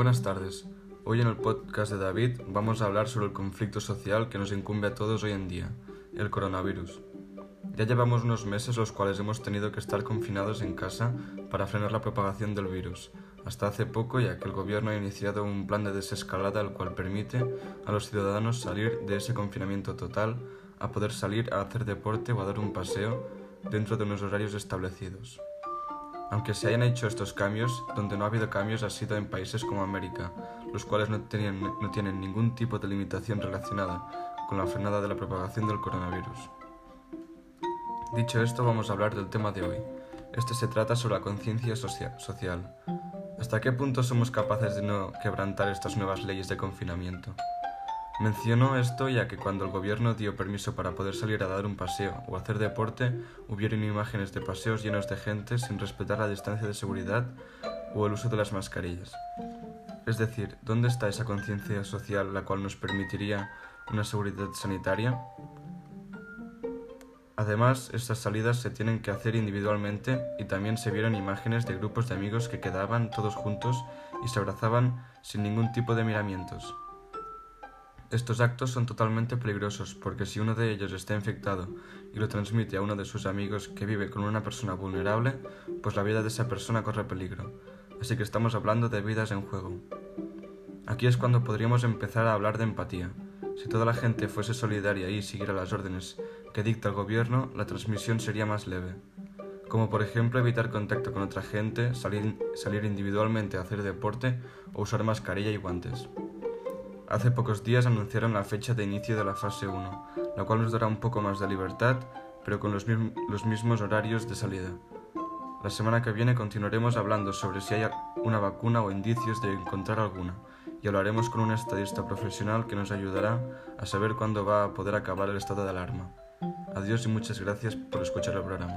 Buenas tardes. Hoy en el podcast de David vamos a hablar sobre el conflicto social que nos incumbe a todos hoy en día, el coronavirus. Ya llevamos unos meses los cuales hemos tenido que estar confinados en casa para frenar la propagación del virus, hasta hace poco ya que el gobierno ha iniciado un plan de desescalada el cual permite a los ciudadanos salir de ese confinamiento total a poder salir a hacer deporte o a dar un paseo dentro de unos horarios establecidos. Aunque se hayan hecho estos cambios, donde no ha habido cambios ha sido en países como América, los cuales no, tienen ningún tipo de limitación relacionada con la frenada de la propagación del coronavirus. Dicho esto, vamos a hablar del tema de hoy. Este se trata sobre la conciencia social. ¿Hasta qué punto somos capaces de no quebrantar estas nuevas leyes de confinamiento? Menciono esto ya que cuando el gobierno dio permiso para poder salir a dar un paseo o hacer deporte, hubieron imágenes de paseos llenos de gente sin respetar la distancia de seguridad o el uso de las mascarillas. Es decir, ¿dónde está esa conciencia social la cual nos permitiría una seguridad sanitaria? Además, estas salidas se tienen que hacer individualmente y también se vieron imágenes de grupos de amigos que quedaban todos juntos y se abrazaban sin ningún tipo de miramientos. Estos actos son totalmente peligrosos porque si uno de ellos está infectado y lo transmite a uno de sus amigos que vive con una persona vulnerable, pues la vida de esa persona corre peligro. Así que estamos hablando de vidas en juego. Aquí es cuando podríamos empezar a hablar de empatía. Si toda la gente fuese solidaria y siguiera las órdenes que dicta el gobierno, la transmisión sería más leve. Como por ejemplo evitar contacto con otra gente, salir, individualmente a hacer deporte o usar mascarilla y guantes. Hace pocos días anunciaron la fecha de inicio de la fase 1, la cual nos dará un poco más de libertad, pero con los, mismos horarios de salida. La semana que viene continuaremos hablando sobre si hay una vacuna o indicios de encontrar alguna, y hablaremos con un estadista profesional que nos ayudará a saber cuándo va a poder acabar el estado de alarma. Adiós y muchas gracias por escuchar el programa.